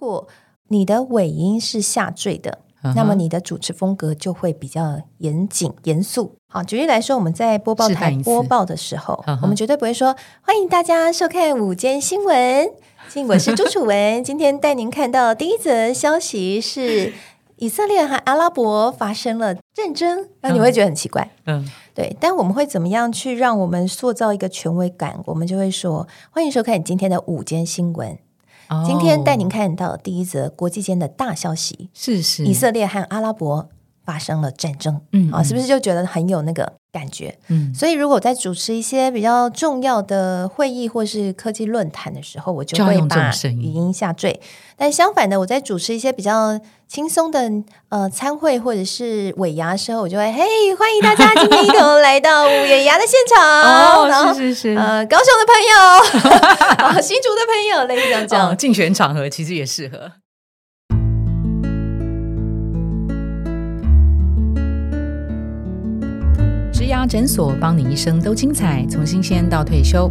果你的尾音是下坠的，那么你的主持风格就会比较严谨、严肃。好，举例来说，我们在播报台播报的时候，我们绝对不会说欢迎大家收看午间新闻。我是朱楚文，今天带您看到第一则消息是以色列和阿拉伯发生了战争，那你会觉得很奇怪，嗯，对。但我们会怎么样去让我们塑造一个权威感？我们就会说欢迎收看今天的午间新闻。今天带您看到第一则国际间的大消息，是是，以色列和阿拉伯发生了战争，嗯啊，是不是就觉得很有那个？感觉，嗯，所以如果在主持一些比较重要的会议或是科技论坛的时候，我就会把语音下坠。但相反的，我在主持一些比较轻松的呃参会或者是尾牙的时候，我就会嘿，欢迎大家今天一同来到尾牙的现场。哦，是是是，呃，高雄的朋友，新竹的朋友，类似这样讲，竞选场合其实也适合。诊所，帮你一生都精彩，从新鲜到退休。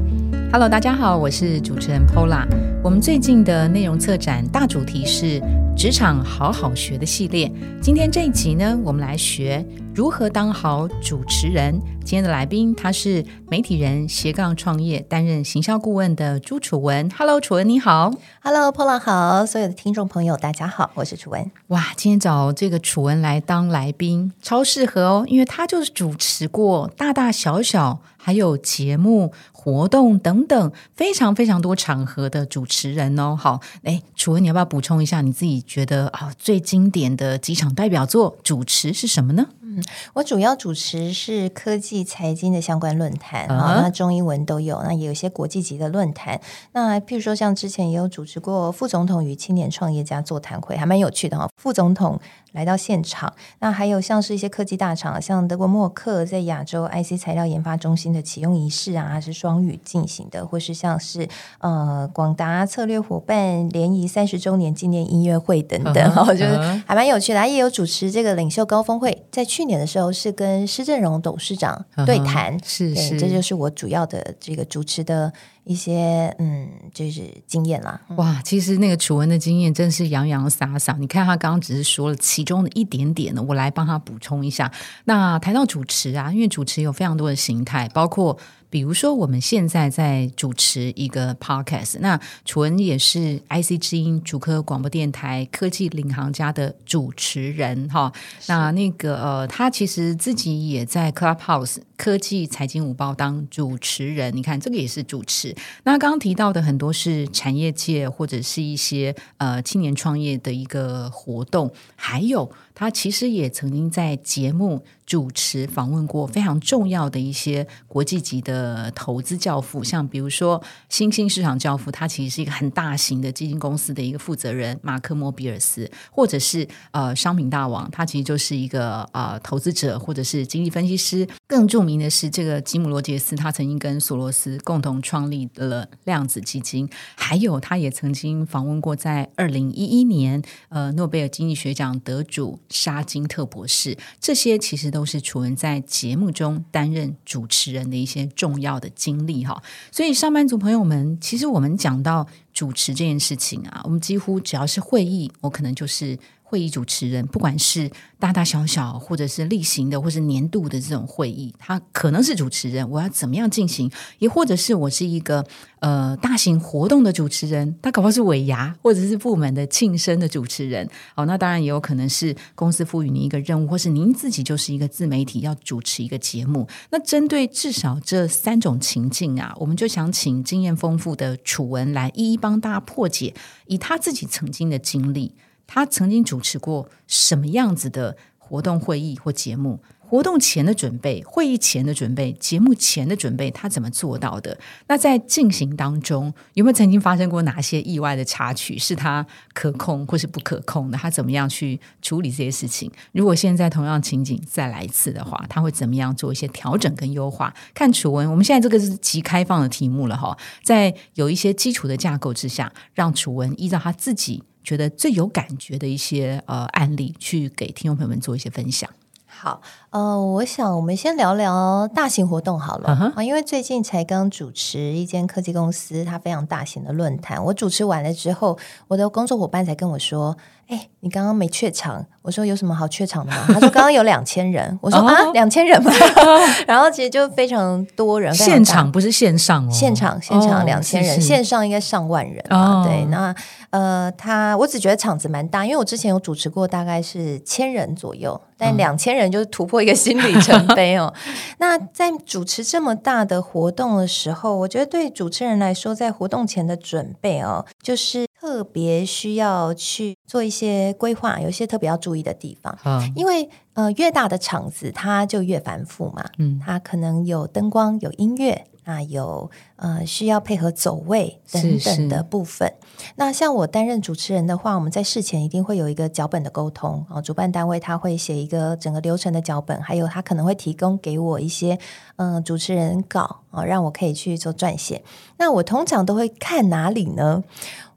Hello，大家好，我是主持人 Pola。我们最近的内容策展大主题是职场好好学的系列。今天这一集呢，我们来学如何当好主持人。今天的来宾他是媒体人斜杠创业，担任行销顾问的朱楚文。Hello，楚文你好。Hello，Pola 好。所有的听众朋友大家好，我是楚文。哇，今天找这个楚文来当来宾，超适合哦，因为他就是主持过大大小小还有节目。活动等等，非常非常多场合的主持人哦。好，哎，楚文，你要不要补充一下你自己觉得啊最经典的几场代表作主持是什么呢？嗯，我主要主持是科技财经的相关论坛啊，那中英文都有，那也有一些国际级的论坛。那譬如说，像之前也有主持过副总统与青年创业家座谈会，还蛮有趣的哈。副总统来到现场，那还有像是一些科技大厂，像德国默克在亚洲 IC 材料研发中心的启用仪式啊，还是双语进行的，或是像是呃广达策略伙伴联谊三十周年纪念音乐会等等，我觉得还蛮有趣的。也有主持这个领袖高峰会，在去年的时候是跟施正荣董事长对谈，是是，这就是我主要的这个主持的一些嗯，就是经验啦。哇，其实那个楚文的经验真是洋洋洒洒。你看他刚刚只是说了其中的一点点呢，我来帮他补充一下。那谈到主持啊，因为主持有非常多的形态，包括。比如说，我们现在在主持一个 podcast，那楚文也是 IC 之音主科广播电台科技领航家的主持人哈。那那个呃，他其实自己也在 Clubhouse 科技财经午报当主持人。你看，这个也是主持。那刚刚提到的很多是产业界或者是一些呃青年创业的一个活动，还有。他其实也曾经在节目主持访问过非常重要的一些国际级的投资教父，像比如说新兴市场教父，他其实是一个很大型的基金公司的一个负责人马克·莫比尔斯，或者是呃商品大王，他其实就是一个呃投资者或者是经济分析师。更著名的是这个吉姆·罗杰斯，他曾经跟索罗斯共同创立了量子基金，还有他也曾经访问过在二零一一年呃诺贝尔经济学奖得主。沙金特博士，这些其实都是楚文在节目中担任主持人的一些重要的经历哈。所以，上班族朋友们，其实我们讲到主持这件事情啊，我们几乎只要是会议，我可能就是。会议主持人，不管是大大小小，或者是例行的，或是年度的这种会议，他可能是主持人。我要怎么样进行？也或者是我是一个呃大型活动的主持人，他搞不好是尾牙，或者是部门的庆生的主持人。哦，那当然也有可能是公司赋予您一个任务，或是您自己就是一个自媒体要主持一个节目。那针对至少这三种情境啊，我们就想请经验丰富的楚文来一一帮大家破解，以他自己曾经的经历。他曾经主持过什么样子的活动、会议或节目？活动前的准备、会议前的准备、节目前的准备，他怎么做到的？那在进行当中，有没有曾经发生过哪些意外的插曲？是他可控或是不可控的？他怎么样去处理这些事情？如果现在同样情景再来一次的话，他会怎么样做一些调整跟优化？看楚文，我们现在这个是极开放的题目了哈，在有一些基础的架构之下，让楚文依照他自己。觉得最有感觉的一些呃案例，去给听众朋友们做一些分享。好，呃，我想我们先聊聊大型活动好了啊，因为最近才刚主持一间科技公司，它非常大型的论坛。我主持完了之后，我的工作伙伴才跟我说：“哎，你刚刚没怯场。”我说：“有什么好怯场的吗？”他说：“刚刚有两千人。”我说：“啊，两千人吗？” 然后其实就非常多人，现场不是线上哦，现场现场两千人，线上应该上万人啊。对，那呃，他我只觉得场子蛮大，因为我之前有主持过，大概是千人左右。但两千人就是突破一个新里程碑哦。那在主持这么大的活动的时候，我觉得对主持人来说，在活动前的准备哦，就是特别需要去做一些规划，有一些特别要注意的地方。嗯，因为呃，越大的场子，它就越繁复嘛。嗯，它可能有灯光，有音乐。那有呃需要配合走位等等的部分。那像我担任主持人的话，我们在事前一定会有一个脚本的沟通啊。主办单位他会写一个整个流程的脚本，还有他可能会提供给我一些嗯主持人稿啊，让我可以去做撰写。那我通常都会看哪里呢？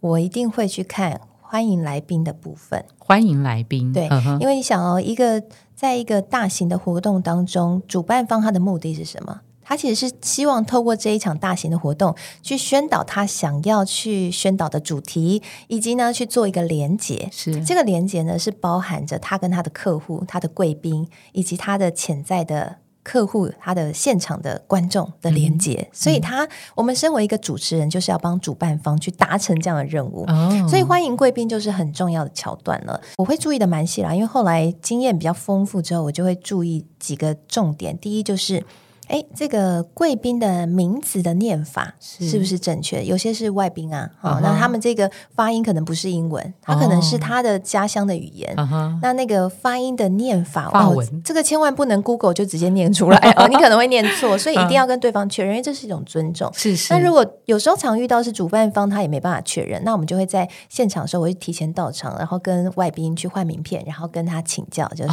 我一定会去看欢迎来宾的部分。欢迎来宾，对，因为你想哦，一个在一个大型的活动当中，主办方他的目的是什么？他其实是希望透过这一场大型的活动，去宣导他想要去宣导的主题，以及呢去做一个连接。是这个连接呢，是包含着他跟他的客户、他的贵宾，以及他的潜在的客户、他的现场的观众的连接。所以，他我们身为一个主持人，就是要帮主办方去达成这样的任务。所以，欢迎贵宾就是很重要的桥段了。我会注意的蛮细啦，因为后来经验比较丰富之后，我就会注意几个重点。第一就是。哎，这个贵宾的名字的念法是不是正确？有些是外宾啊，哦，那他们这个发音可能不是英文，他可能是他的家乡的语言。那那个发音的念法，哦，这个千万不能 Google 就直接念出来哦，你可能会念错，所以一定要跟对方确认，因为这是一种尊重。是是。那如果有时候常遇到是主办方他也没办法确认，那我们就会在现场的时候，我会提前到场，然后跟外宾去换名片，然后跟他请教，就是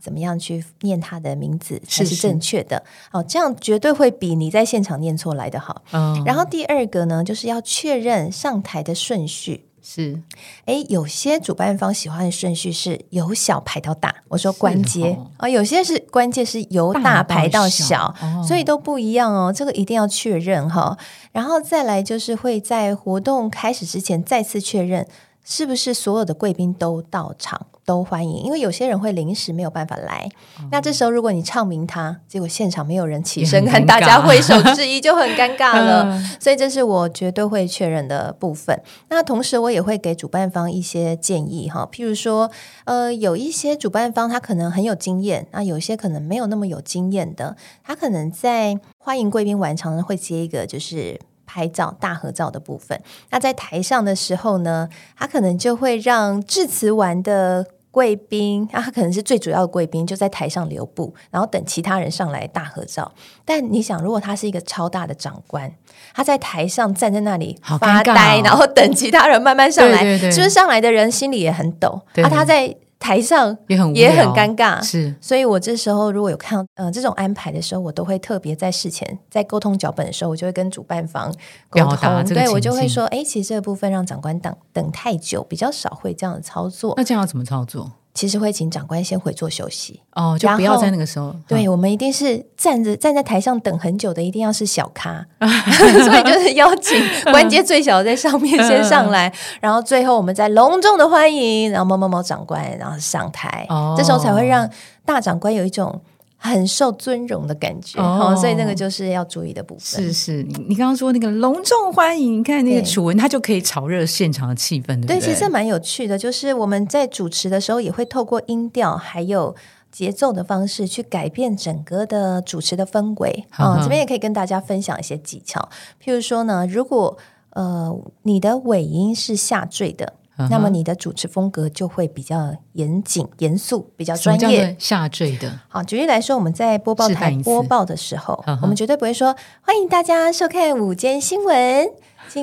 怎么样去念他的名字才是正确的。哦，这样。绝对会比你在现场念错来的好。然后第二个呢，就是要确认上台的顺序。是，哎，有些主办方喜欢的顺序是由小排到大。我说关节啊，有些是关键是由大排到小，所以都不一样哦。这个一定要确认哈。然后再来就是会在活动开始之前再次确认，是不是所有的贵宾都到场。都欢迎，因为有些人会临时没有办法来。那这时候，如果你唱名他，结果现场没有人起身跟大家挥手致意，就 很尴尬了。所以，这是我绝对会确认的部分。那同时，我也会给主办方一些建议哈，譬如说，呃，有一些主办方他可能很有经验，那有些可能没有那么有经验的，他可能在欢迎贵宾完场会接一个就是。拍照大合照的部分，那在台上的时候呢，他可能就会让致辞完的贵宾，啊，他可能是最主要的贵宾，就在台上留步，然后等其他人上来大合照。但你想，如果他是一个超大的长官，他在台上站在那里发呆，然后等其他人慢慢上来，是不是上来的人心里也很抖？啊，他在。台上也很也很尴尬，是，所以我这时候如果有看到呃这种安排的时候，我都会特别在事前在沟通脚本的时候，我就会跟主办方沟通，对我就会说，哎，其实这个部分让长官等等太久，比较少会这样的操作。那这样要怎么操作？其实会请长官先回座休息哦，就不要在那个时候。对我们一定是站着站在台上等很久的，一定要是小咖，所以就是邀请关节最小的在上面先上来，然后最后我们再隆重的欢迎，然后某某某长官然后上台，这时候才会让大长官有一种。很受尊荣的感觉，哦，所以那个就是要注意的部分。是是，你你刚刚说那个隆重欢迎，你看那个楚文，他就可以炒热现场的气氛，对不对？对，其实蛮有趣的，就是我们在主持的时候，也会透过音调还有节奏的方式，去改变整个的主持的氛围。啊，这边也可以跟大家分享一些技巧，譬如说呢，如果呃你的尾音是下坠的。那么你的主持风格就会比较严谨、严肃，比较专业。下坠的。好，举例来说，我们在播报台播报的时候，我们绝对不会说欢迎大家收看午间新闻。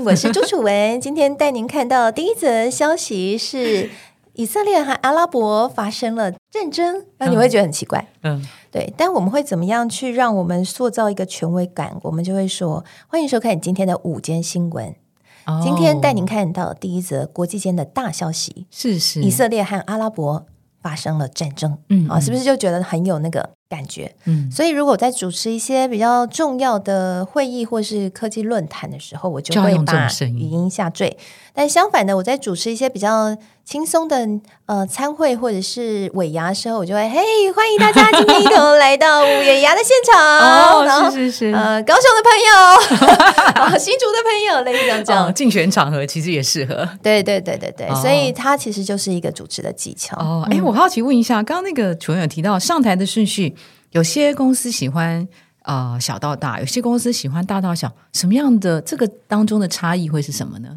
我是朱楚文，今天带您看到第一则消息是以色列和阿拉伯发生了战争，那你会觉得很奇怪。嗯，对。但我们会怎么样去让我们塑造一个权威感？我们就会说欢迎收看今天的午间新闻。今天带您看到第一则国际间的大消息，是是，以色列和阿拉伯发生了战争，嗯啊，是不是就觉得很有那个感觉？嗯，所以如果在主持一些比较重要的会议或是科技论坛的时候，我就会把语音下坠。但相反的，我在主持一些比较轻松的呃参会或者是尾牙的时候，我就会嘿，欢迎大家今天一同来到尾牙的现场。哦，是是是，呃，高雄的朋友，新竹的朋友，类似这样。竞选场合其实也适合。对对对对对，所以它其实就是一个主持的技巧。哦，哎，我好奇问一下，刚刚那个主任有提到上台的顺序，有些公司喜欢呃小到大，有些公司喜欢大到小，什么样的这个当中的差异会是什么呢？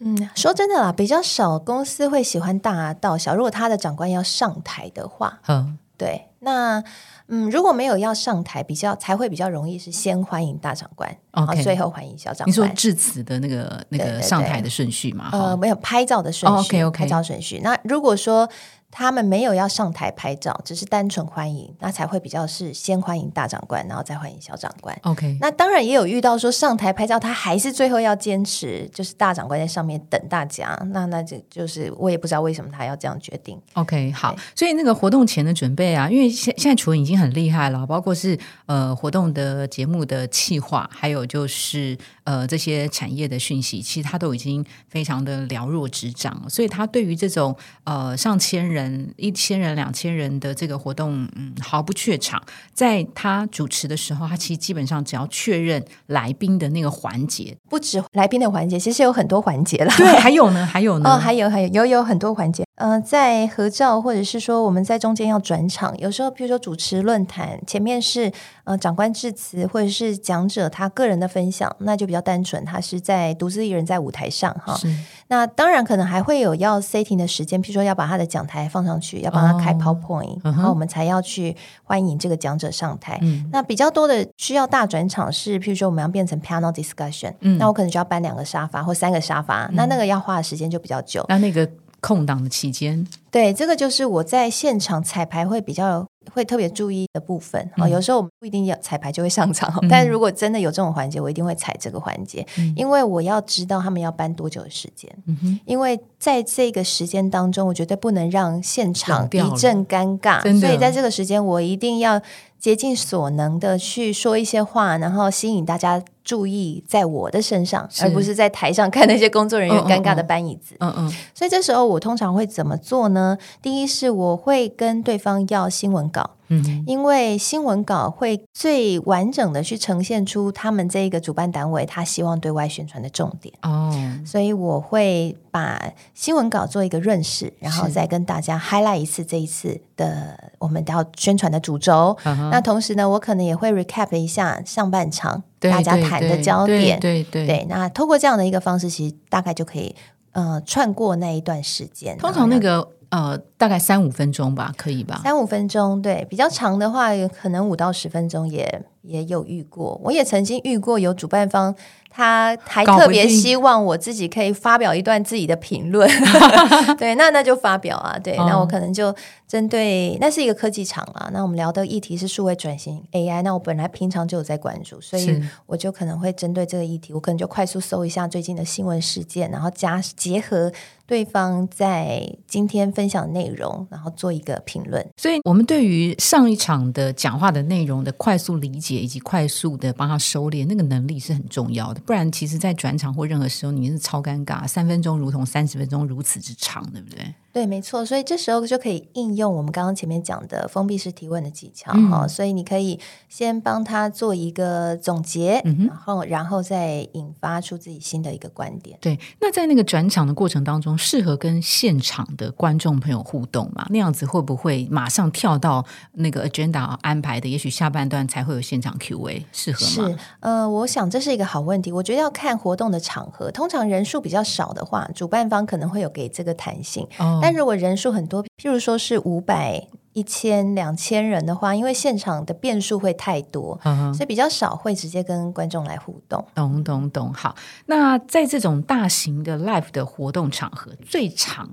嗯，说真的啦，比较少公司会喜欢大到小。如果他的长官要上台的话，嗯，对，那嗯，如果没有要上台，比较才会比较容易是先欢迎大长官，然后最后欢迎小长官。你说致辞的那个那个上台的顺序吗？呃，没有拍照的顺序拍照顺序。那如果说。他们没有要上台拍照，只是单纯欢迎，那才会比较是先欢迎大长官，然后再欢迎小长官。OK，那当然也有遇到说上台拍照，他还是最后要坚持，就是大长官在上面等大家。那那就就是我也不知道为什么他要这样决定。OK，好，所以那个活动前的准备啊，因为现现在除了已经很厉害了，包括是呃活动的节目的企划，还有就是呃这些产业的讯息，其实他都已经非常的了若指掌，所以他对于这种呃上千人。一千人、两千人的这个活动，嗯，毫不怯场。在他主持的时候，他其实基本上只要确认来宾的那个环节，不止来宾的环节，其实有很多环节了。对，还有呢，还有呢，哦，还有还有有有很多环节。呃，在合照或者是说我们在中间要转场，有时候比如说主持论坛，前面是呃长官致辞或者是讲者他个人的分享，那就比较单纯，他是在独自一人在舞台上哈。那当然可能还会有要 setting 的时间，譬如说要把他的讲台放上去，要帮他开 PowerPoint，然后我们才要去欢迎这个讲者上台。那比较多的需要大转场是，譬如说我们要变成 panel discussion，那我可能就要搬两个沙发或三个沙发，那那个要花的时间就比较久。那那个。空档的期间，对，这个就是我在现场彩排会比较会特别注意的部分啊。有时候我们不一定要彩排就会上场，但如果真的有这种环节，我一定会踩这个环节，因为我要知道他们要搬多久的时间。因为在这个时间当中，我绝对不能让现场一阵尴尬，所以在这个时间，我一定要竭尽所能的去说一些话，然后吸引大家。注意在我的身上，而不是在台上看那些工作人员尴尬的搬椅子。嗯嗯，所以这时候我通常会怎么做呢？第一是我会跟对方要新闻稿。嗯，因为新闻稿会最完整的去呈现出他们这个主办单位他希望对外宣传的重点哦，所以我会把新闻稿做一个润饰，然后再跟大家 highlight 一次这一次的我们要宣传的主轴。那同时呢，我可能也会 recap 一下上半场大家谈的焦点。对对对，那通过这样的一个方式，其实大概就可以呃串过那一段时间。通常那个。呃，大概三五分钟吧，可以吧？三五分钟，对，比较长的话，可能五到十分钟也也有遇过。我也曾经遇过有主办方。他还特别希望我自己可以发表一段自己的评论，对，那那就发表啊，对，那我可能就针对那是一个科技厂啊，那我们聊的议题是数位转型 AI，那我本来平常就有在关注，所以我就可能会针对这个议题，我可能就快速搜一下最近的新闻事件，然后加结合对方在今天分享的内容，然后做一个评论。所以我们对于上一场的讲话的内容的快速理解以及快速的帮他收敛，那个能力是很重要的。不然，其实，在转场或任何时候，你是超尴尬。三分钟如同三十分钟如此之长，对不对？对，没错，所以这时候就可以应用我们刚刚前面讲的封闭式提问的技巧哈。所以你可以先帮他做一个总结，然后然后再引发出自己新的一个观点。对，那在那个转场的过程当中，适合跟现场的观众朋友互动嘛？那样子会不会马上跳到那个 agenda 安排的？也许下半段才会有现场 Q&A，适合吗？是，呃，我想这是一个好问题。我觉得要看活动的场合，通常人数比较少的话，主办方可能会有给这个弹性。哦。但如果人数很多，譬如说是五百、一千、两千人的话，因为现场的变数会太多，所以比较少会直接跟观众来互动。懂懂懂。好，那在这种大型的 live 的活动场合，最常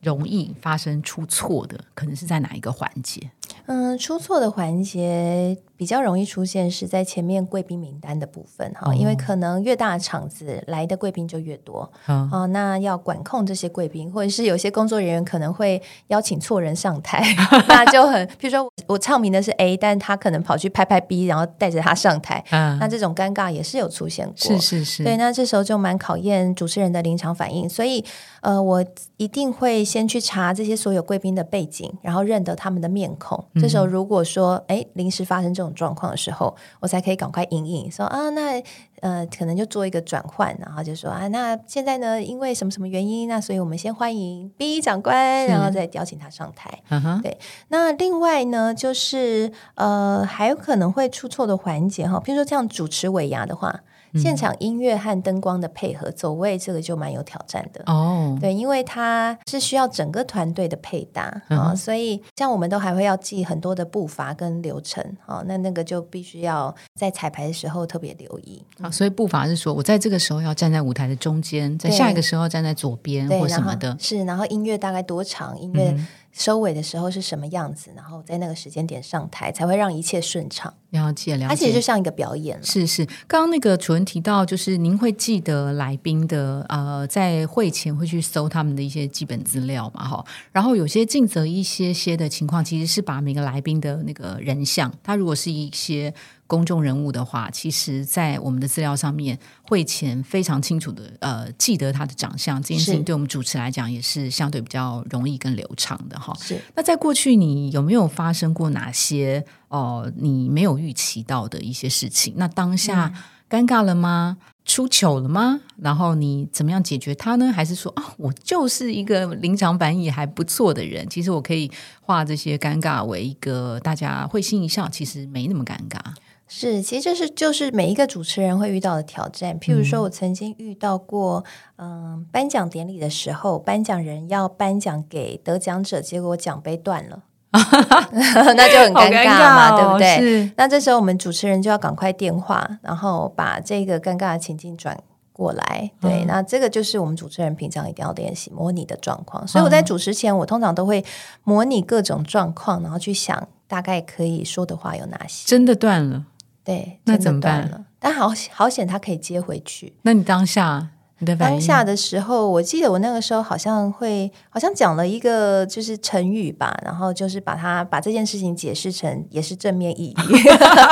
容易发生出错的，可能是在哪一个环节？嗯，出错的环节比较容易出现是在前面贵宾名单的部分哈，因为可能越大的场子来的贵宾就越多哦，那要管控这些贵宾，或者是有些工作人员可能会邀请错人上台，那就很，比如说我唱名的是 A，但他可能跑去拍拍 B，然后带着他上台，那这种尴尬也是有出现过，是是是，对，那这时候就蛮考验主持人的临场反应，所以呃，我一定会先去查这些所有贵宾的背景，然后认得他们的面孔。这时候如果说哎临时发生这种状况的时候，我才可以赶快应应，说啊，那呃可能就做一个转换，然后就说啊，那现在呢，因为什么什么原因，那所以我们先欢迎 B 长官，然后再邀请他上台。对，那另外呢，就是呃还有可能会出错的环节哈，比如说像主持尾牙的话。现场音乐和灯光的配合，走位这个就蛮有挑战的哦。对，因为它是需要整个团队的配搭啊，所以像我们都还会要记很多的步伐跟流程啊，那那个就必须要在彩排的时候特别留意啊。所以步伐是说我在这个时候要站在舞台的中间，在下一个时候站在左边或什么的。是，然后音乐大概多长？音乐。收尾的时候是什么样子，然后在那个时间点上台，才会让一切顺畅。了解，了解，而且就像一个表演。是是，刚刚那个楚文提到，就是您会记得来宾的呃，在会前会去搜他们的一些基本资料嘛？哈，然后有些尽责一些些的情况，其实是把每个来宾的那个人像，他如果是一些。公众人物的话，其实，在我们的资料上面，会前非常清楚的呃记得他的长相，这件事情对我们主持来讲也是相对比较容易跟流畅的哈。是。那在过去，你有没有发生过哪些哦你没有预期到的一些事情？那当下尴尬了吗？出糗了吗？然后你怎么样解决它呢？还是说啊，我就是一个临场反应还不错的人，其实我可以化这些尴尬为一个大家会心一笑，其实没那么尴尬。是，其实这是就是每一个主持人会遇到的挑战。譬如说，我曾经遇到过，嗯，颁奖典礼的时候，颁奖人要颁奖给得奖者，结果奖杯断了，那就很尴尬嘛，对不对？那这时候我们主持人就要赶快电话，然后把这个尴尬的情境转过来。对，那这个就是我们主持人平常一定要练习模拟的状况。所以我在主持前，我通常都会模拟各种状况，然后去想大概可以说的话有哪些。真的断了。对，那怎么办？但好好险，他可以接回去。那你当下？当下的时候，我记得我那个时候好像会，好像讲了一个就是成语吧，然后就是把它把这件事情解释成也是正面意义，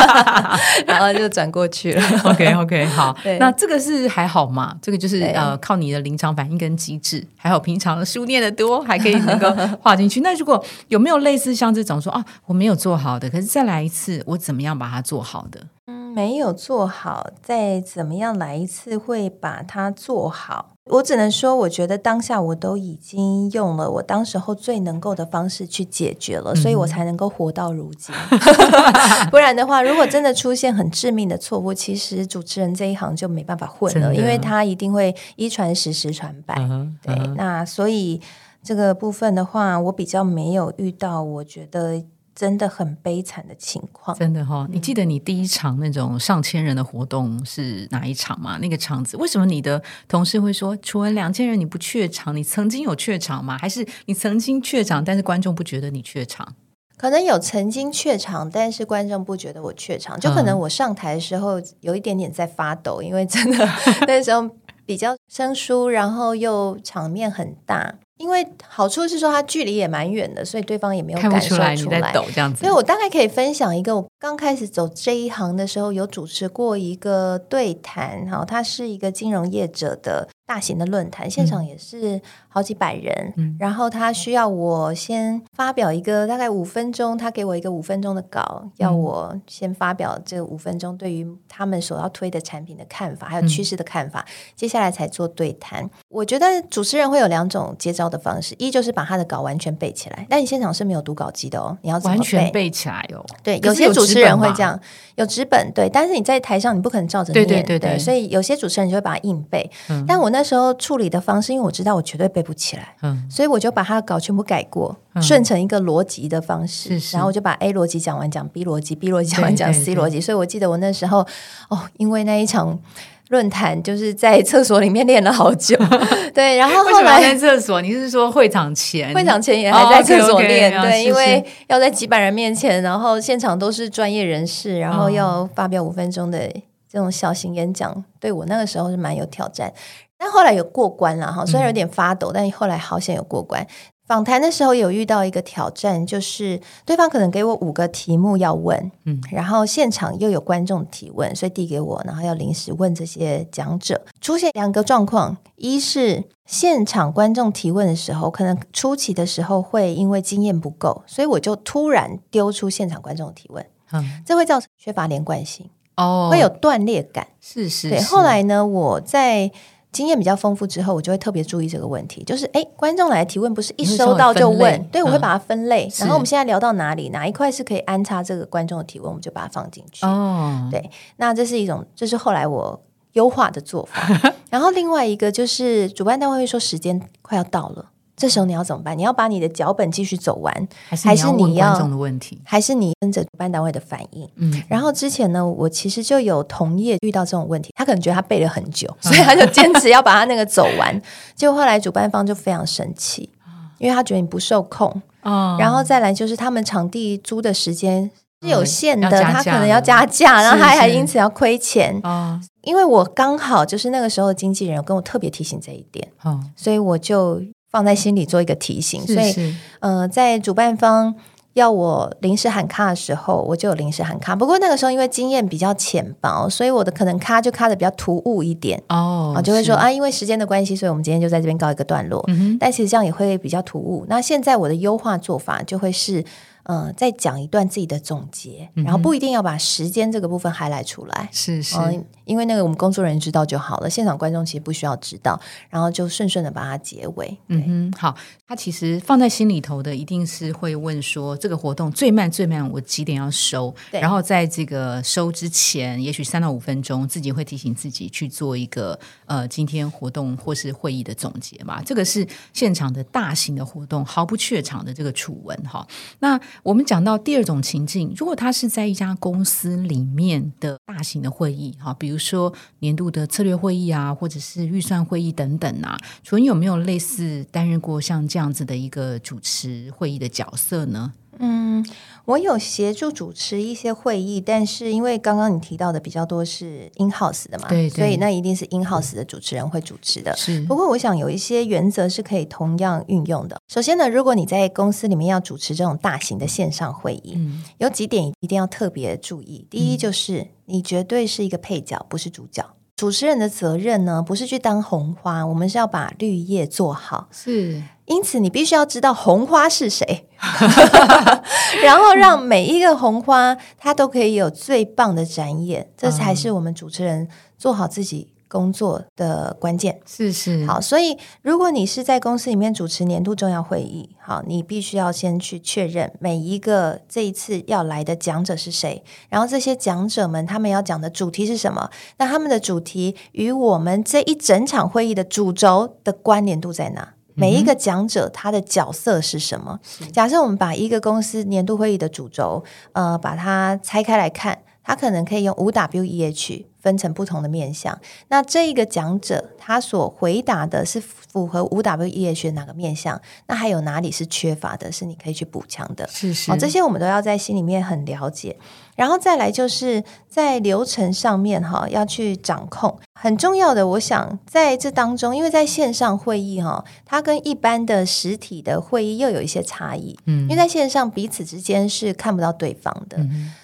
然后就转过去了。OK OK，好，那这个是还好嘛？这个就是呃，靠你的临场反应跟机智，还好平常书念的多，还可以能够 画进去。那如果有没有类似像这种说啊，我没有做好的，可是再来一次，我怎么样把它做好的？没有做好，再怎么样来一次会把它做好。我只能说，我觉得当下我都已经用了我当时候最能够的方式去解决了，所以我才能够活到如今。不然的话，如果真的出现很致命的错误，其实主持人这一行就没办法混了，因为他一定会一传十，十传百。对，那所以这个部分的话，我比较没有遇到，我觉得。真的很悲惨的情况，真的哈！你记得你第一场那种上千人的活动是哪一场吗？那个场子为什么你的同事会说，除了两千人你不怯场？你曾经有怯场吗？还是你曾经怯场，但是观众不觉得你怯场？可能有曾经怯场，但是观众不觉得我怯场。就可能我上台的时候有一点点在发抖，因为真的 那时候比较生疏，然后又场面很大。因为好处是说它距离也蛮远的，所以对方也没有感受出来你在抖这样子。所以我大概可以分享一个，我刚开始走这一行的时候，有主持过一个对谈，哈，他是一个金融业者的。大型的论坛现场也是好几百人，然后他需要我先发表一个大概五分钟，他给我一个五分钟的稿，要我先发表这五分钟对于他们所要推的产品的看法，还有趋势的看法，接下来才做对谈。我觉得主持人会有两种接招的方式，一就是把他的稿完全背起来，但你现场是没有读稿机的哦，你要完全背起来哦。对，有些主持人会这样，有纸本对，但是你在台上你不可能照着念，对对对，所以有些主持人就会把它硬背，但我那时候处理的方式，因为我知道我绝对背不起来，嗯，所以我就把他的稿全部改过，顺成一个逻辑的方式，然后我就把 A 逻辑讲完，讲 B 逻辑，B 逻辑讲完讲 C 逻辑。所以我记得我那时候，哦，因为那一场论坛就是在厕所里面练了好久，对，然后后来在厕所，你是说会场前？会场前也还在厕所练，对，因为要在几百人面前，然后现场都是专业人士，然后要发表五分钟的这种小型演讲，对我那个时候是蛮有挑战，但后来有过关了哈，虽然有点发抖，但后来好险有过关。访谈的时候有遇到一个挑战，就是对方可能给我五个题目要问，嗯，然后现场又有观众提问，所以递给我，然后要临时问这些讲者。出现两个状况，一是现场观众提问的时候，可能初期的时候会因为经验不够，所以我就突然丢出现场观众提问，嗯，这会造成缺乏连贯性，哦，会有断裂感，是是。对，后来呢，我在。经验比较丰富之后，我就会特别注意这个问题。就是，哎，观众来提问不是一收到就问，对我会把它分类。然后我们现在聊到哪里，哪一块是可以安插这个观众的提问，我们就把它放进去。哦，对，那这是一种，这是后来我优化的做法。然后另外一个就是，主办单位会说时间快要到了。这时候你要怎么办？你要把你的脚本继续走完，还是你要观众的问题？还是你跟着主办单位的反应？嗯，然后之前呢，我其实就有同业遇到这种问题，他可能觉得他背了很久，所以他就坚持要把他那个走完。结果后来主办方就非常生气，因为他觉得你不受控。哦，然后再来就是他们场地租的时间是有限的，他可能要加价，然后他还因此要亏钱。哦，因为我刚好就是那个时候的经纪人跟我特别提醒这一点，哦，所以我就。放在心里做一个提醒，所以呃，在主办方要我临时喊卡的时候，我就有临时喊卡。不过那个时候因为经验比较浅薄，所以我的可能卡就卡的比较突兀一点哦，就会说啊，因为时间的关系，所以我们今天就在这边告一个段落。但其实这样也会比较突兀。那现在我的优化做法就会是。嗯，再讲一段自己的总结，然后不一定要把时间这个部分 highlight 出来，是是，因为那个我们工作人员知道就好了，现场观众其实不需要知道，然后就顺顺的把它结尾。嗯哼，好，他其实放在心里头的一定是会问说，这个活动最慢最慢我几点要收？然后在这个收之前，也许三到五分钟，自己会提醒自己去做一个呃今天活动或是会议的总结嘛。这个是现场的大型的活动，毫不怯场的这个楚文哈。那我们讲到第二种情境，如果他是在一家公司里面的大型的会议，哈，比如说年度的策略会议啊，或者是预算会议等等啊，楚文有没有类似担任过像这样子的一个主持会议的角色呢？嗯，我有协助主持一些会议，但是因为刚刚你提到的比较多是 in house 的嘛，对，所以那一定是 in house 的主持人会主持的。是，不过我想有一些原则是可以同样运用的。首先呢，如果你在公司里面要主持这种大型的线上会议，有几点一定要特别注意。第一就是你绝对是一个配角，不是主角。主持人的责任呢，不是去当红花，我们是要把绿叶做好。是。因此，你必须要知道红花是谁，然后让每一个红花它都可以有最棒的展演，这才是我们主持人做好自己工作的关键。是是，好，所以如果你是在公司里面主持年度重要会议，好，你必须要先去确认每一个这一次要来的讲者是谁，然后这些讲者们他们要讲的主题是什么，那他们的主题与我们这一整场会议的主轴的关联度在哪？每一个讲者他的角色是什么？假设我们把一个公司年度会议的主轴，呃，把它拆开来看，它可能可以用五 W E H 分成不同的面向。那这一个讲者他所回答的是符合五 W E H 哪个面向？那还有哪里是缺乏的？是你可以去补强的。是是，这些我们都要在心里面很了解。然后再来就是在流程上面哈，要去掌控很重要的。我想在这当中，因为在线上会议哈，它跟一般的实体的会议又有一些差异。嗯，因为在线上彼此之间是看不到对方的，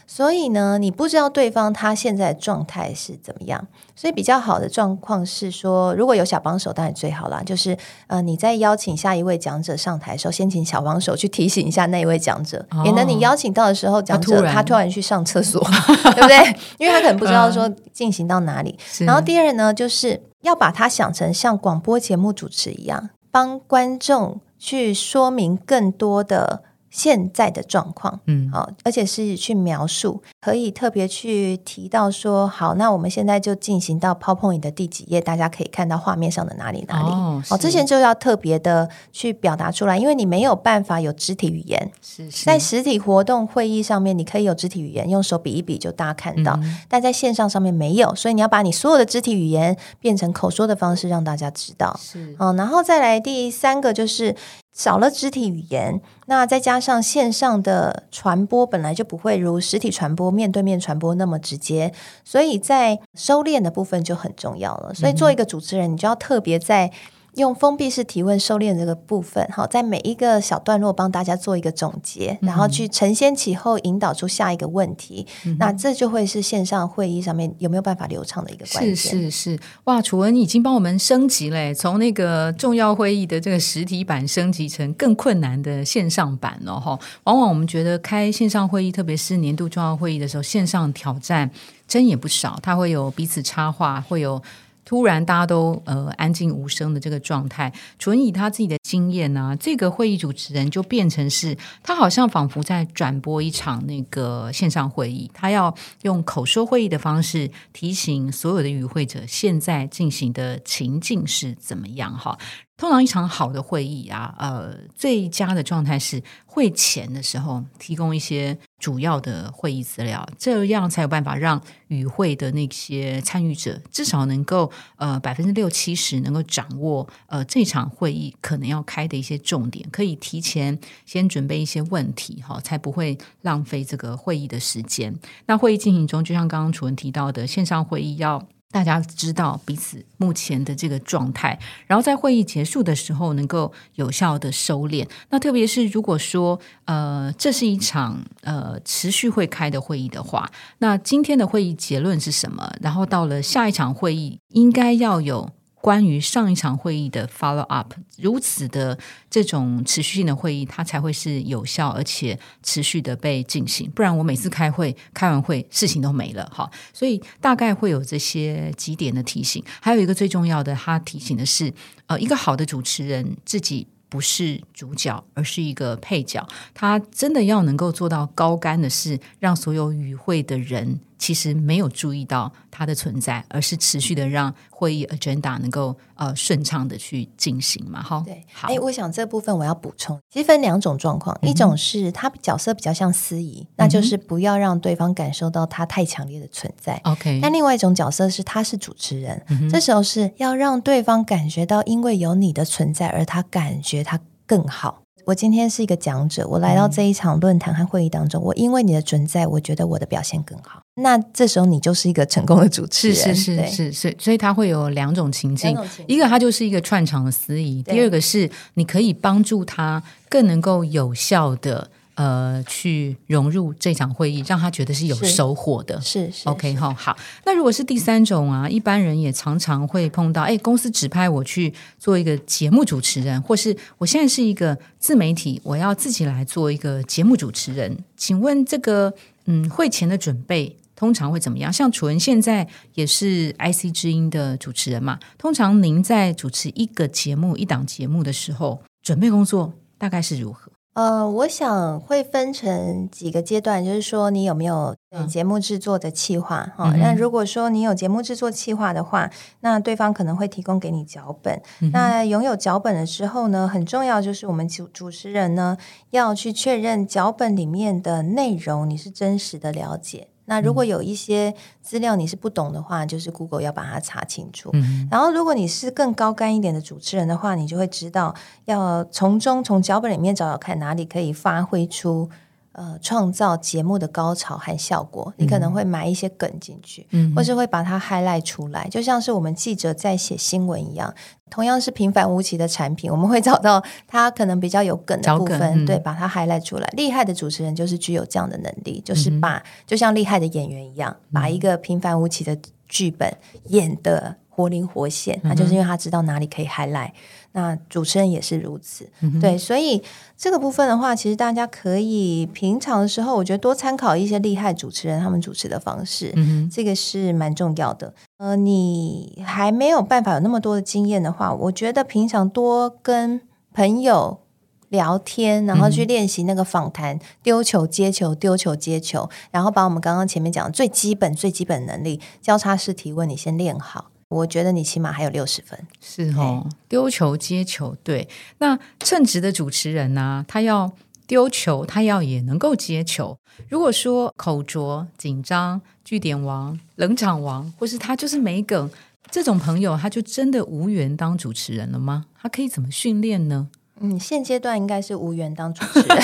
所以呢，你不知道对方他现在状态是怎么样。所以比较好的状况是说，如果有小帮手，当然最好啦。就是呃，你在邀请下一位讲者上台的时候，先请小帮手去提醒一下那一位讲者，免得你邀请到的时候，讲者他突然去上厕所，对不对？因为他可能不知道说进行到哪里。然后第二呢，就是要把它想成像广播节目主持一样，帮观众去说明更多的。现在的状况，嗯，好，而且是去描述，可以特别去提到说，好，那我们现在就进行到 PowerPoint 的第几页，大家可以看到画面上的哪里哪里。哦，之前就要特别的去表达出来，因为你没有办法有肢体语言，是在实体活动会议上面，你可以有肢体语言，用手比一比就大家看到，但在线上上面没有，所以你要把你所有的肢体语言变成口说的方式，让大家知道。是，哦，然后再来第三个就是。少了肢体语言，那再加上线上的传播本来就不会如实体传播、面对面传播那么直接，所以在收敛的部分就很重要了。所以做一个主持人，你就要特别在。用封闭式提问收敛这个部分，好，在每一个小段落帮大家做一个总结，然后去承先启后，引导出下一个问题。那这就会是线上会议上面有没有办法流畅的一个关键。是是是，哇，楚文已经帮我们升级了，从那个重要会议的这个实体版升级成更困难的线上版了哈。往往我们觉得开线上会议，特别是年度重要会议的时候，线上挑战真也不少，它会有彼此插话，会有。突然，大家都呃安静无声的这个状态，纯以他自己的经验呢，这个会议主持人就变成是他好像仿佛在转播一场那个线上会议，他要用口说会议的方式提醒所有的与会者现在进行的情境是怎么样哈。通常一场好的会议啊，呃，最佳的状态是会前的时候提供一些主要的会议资料，这样才有办法让与会的那些参与者至少能够呃百分之六七十能够掌握呃这场会议可能要开的一些重点，可以提前先准备一些问题哈，才不会浪费这个会议的时间。那会议进行中，就像刚刚楚文提到的，线上会议要。大家知道彼此目前的这个状态，然后在会议结束的时候能够有效的收敛。那特别是如果说呃这是一场呃持续会开的会议的话，那今天的会议结论是什么？然后到了下一场会议应该要有。关于上一场会议的 follow up，如此的这种持续性的会议，它才会是有效而且持续的被进行。不然我每次开会开完会事情都没了哈。所以大概会有这些几点的提醒。还有一个最重要的，他提醒的是，呃，一个好的主持人自己。不是主角，而是一个配角。他真的要能够做到高干的事，让所有与会的人其实没有注意到他的存在，而是持续的让会议 agenda 能够呃顺畅的去进行嘛。哈，对，好。哎，我想这部分我要补充，其实分两种状况，一种是他角色比较像司仪，那就是不要让对方感受到他太强烈的存在。OK，那另外一种角色是他是主持人，这时候是要让对方感觉到，因为有你的存在，而他感觉。他更好。我今天是一个讲者，我来到这一场论坛和会议当中，我因为你的存在，我觉得我的表现更好。那这时候你就是一个成功的主持人，是是是是，所以他会有两种情境，一个他就是一个串场的司仪，第二个是你可以帮助他更能够有效的。呃，去融入这场会议，让他觉得是有收获的。是是，OK 哈。好，那如果是第三种啊，一般人也常常会碰到，哎，公司指派我去做一个节目主持人，或是我现在是一个自媒体，我要自己来做一个节目主持人。请问这个，嗯，会前的准备通常会怎么样？像楚文现在也是 IC 之音的主持人嘛，通常您在主持一个节目、一档节目的时候，准备工作大概是如何？呃，我想会分成几个阶段，就是说你有没有节目制作的企划哈？那如果说你有节目制作企划的话，那对方可能会提供给你脚本。那拥有脚本了之后呢，很重要就是我们主主持人呢要去确认脚本里面的内容你是真实的了解。那如果有一些资料你是不懂的话，就是 Google 要把它查清楚。然后，如果你是更高干一点的主持人的话，你就会知道要从中从脚本里面找找看哪里可以发挥出。呃，创造节目的高潮和效果，你可能会埋一些梗进去，嗯或是会把它 highlight 出来，就像是我们记者在写新闻一样。同样是平凡无奇的产品，我们会找到它可能比较有梗的部分，对，把它 highlight 出来。厉害的主持人就是具有这样的能力，就是把就像厉害的演员一样，把一个平凡无奇的剧本演的活灵活现。那就是因为他知道哪里可以 highlight。那主持人也是如此，对，所以这个部分的话，其实大家可以平常的时候，我觉得多参考一些厉害主持人他们主持的方式，这个是蛮重要的。呃，你还没有办法有那么多的经验的话，我觉得平常多跟朋友聊天，然后去练习那个访谈，丢球接球，丢球接球，然后把我们刚刚前面讲的最基本、最基本能力交叉式提问，你先练好。我觉得你起码还有六十分，是哦，丢球接球，对。那称职的主持人呢，他要丢球，他要也能够接球。如果说口拙、紧张、据点王、冷场王，或是他就是没梗，这种朋友，他就真的无缘当主持人了吗？他可以怎么训练呢？嗯，现阶段应该是无缘当主持人。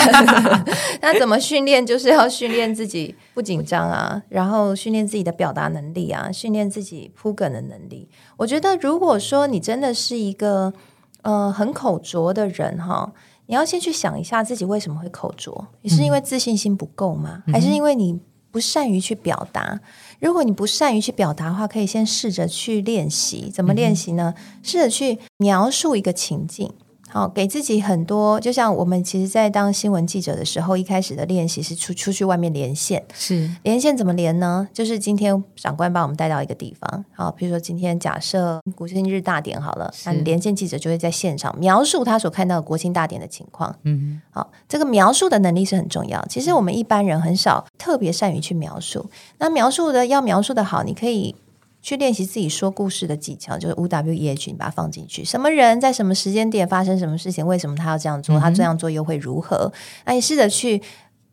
那怎么训练？就是要训练自己不紧张啊，然后训练自己的表达能力啊，训练自己铺梗的能力。我觉得，如果说你真的是一个呃很口拙的人哈，你要先去想一下自己为什么会口拙？你是因为自信心不够吗？还是因为你不善于去表达？如果你不善于去表达的话，可以先试着去练习。怎么练习呢？试着去描述一个情境。好，给自己很多，就像我们其实，在当新闻记者的时候，一开始的练习是出出去外面连线。是连线怎么连呢？就是今天长官把我们带到一个地方，好，比如说今天假设国庆日大典好了，那连线记者就会在现场描述他所看到的国庆大典的情况。嗯，好，这个描述的能力是很重要。其实我们一般人很少特别善于去描述，那描述的要描述的好，你可以。去练习自己说故事的技巧，就是五 W E H，你把它放进去。什么人在什么时间点发生什么事情？为什么他要这样做？他这样做又会如何？那你试着去。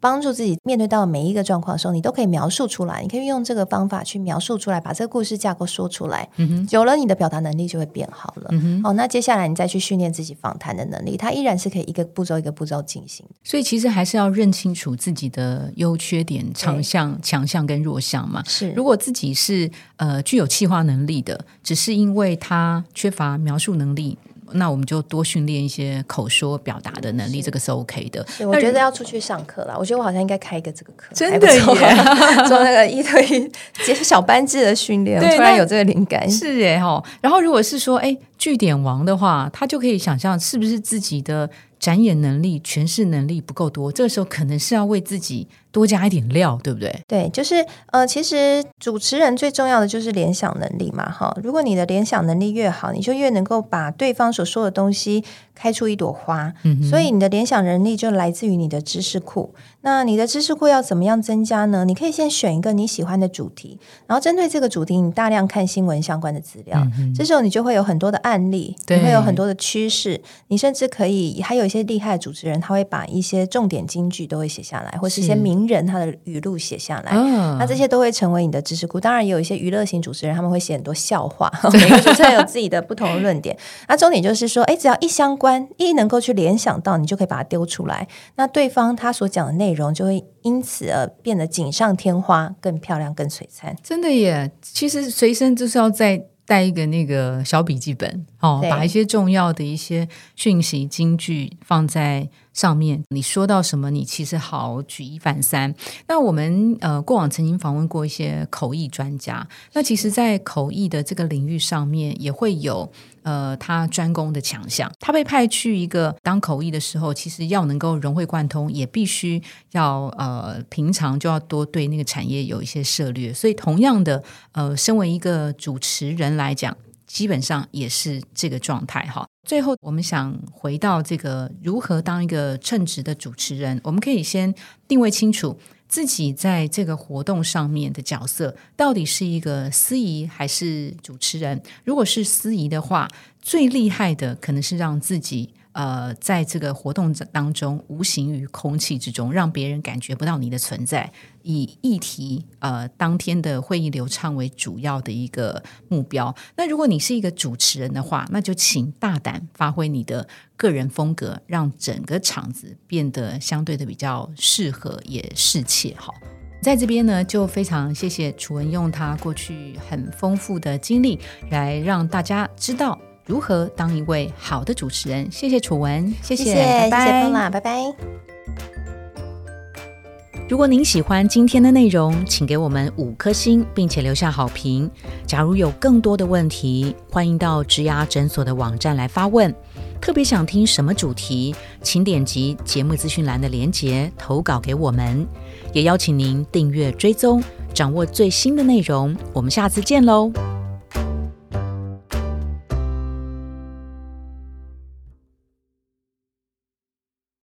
帮助自己面对到每一个状况的时候，你都可以描述出来。你可以用这个方法去描述出来，把这个故事架构说出来。嗯久了，你的表达能力就会变好了。嗯哦，那接下来你再去训练自己访谈的能力，它依然是可以一个步骤一个步骤进行。所以，其实还是要认清楚自己的优缺点、长项、强项跟弱项嘛。是，如果自己是呃具有气化能力的，只是因为他缺乏描述能力。那我们就多训练一些口说表达的能力，这个是 OK 的。我觉得要出去上课了，我觉得我好像应该开一个这个课，真的耶，做那个一对一小班制的训练。突然有这个灵感，是耶哈。然后如果是说哎据点王的话，他就可以想象是不是自己的展演能力、诠释能力不够多，这个时候可能是要为自己。多加一点料，对不对？对，就是呃，其实主持人最重要的就是联想能力嘛，哈。如果你的联想能力越好，你就越能够把对方所说的东西开出一朵花。嗯，所以你的联想能力就来自于你的知识库。那你的知识库要怎么样增加呢？你可以先选一个你喜欢的主题，然后针对这个主题，你大量看新闻相关的资料。这时候你就会有很多的案例，你会有很多的趋势。你甚至可以还有一些厉害的主持人，他会把一些重点金句都会写下来，或是一些名。人他的语录写下来，那这些都会成为你的知识库。当然，也有一些娱乐型主持人，他们会写很多笑话，每个主持人有自己的不同的论点。那重点就是说，哎，只要一相关，一能够去联想到，你就可以把它丢出来。那对方他所讲的内容就会因此而变得锦上添花，更漂亮、更璀璨。真的耶！其实随身就是要再。带一个那个小笔记本哦，把一些重要的一些讯息、金句放在上面。你说到什么，你其实好举一反三。那我们呃过往曾经访问过一些口译专家，那其实，在口译的这个领域上面，也会有。呃，他专攻的强项，他被派去一个当口译的时候，其实要能够融会贯通，也必须要呃，平常就要多对那个产业有一些涉略。所以，同样的，呃，身为一个主持人来讲，基本上也是这个状态哈。最后，我们想回到这个如何当一个称职的主持人，我们可以先定位清楚。自己在这个活动上面的角色，到底是一个司仪还是主持人？如果是司仪的话，最厉害的可能是让自己。呃，在这个活动当中，无形于空气之中，让别人感觉不到你的存在，以议题呃当天的会议流畅为主要的一个目标。那如果你是一个主持人的话，那就请大胆发挥你的个人风格，让整个场子变得相对的比较适合也适切。好，在这边呢，就非常谢谢楚文用他过去很丰富的经历来让大家知道。如何当一位好的主持人？谢谢楚文，谢谢，拜拜，拜拜。如果您喜欢今天的内容，请给我们五颗星，并且留下好评。假如有更多的问题，欢迎到植牙诊所的网站来发问。特别想听什么主题，请点击节目资讯栏的连结投稿给我们。也邀请您订阅追踪，掌握最新的内容。我们下次见喽！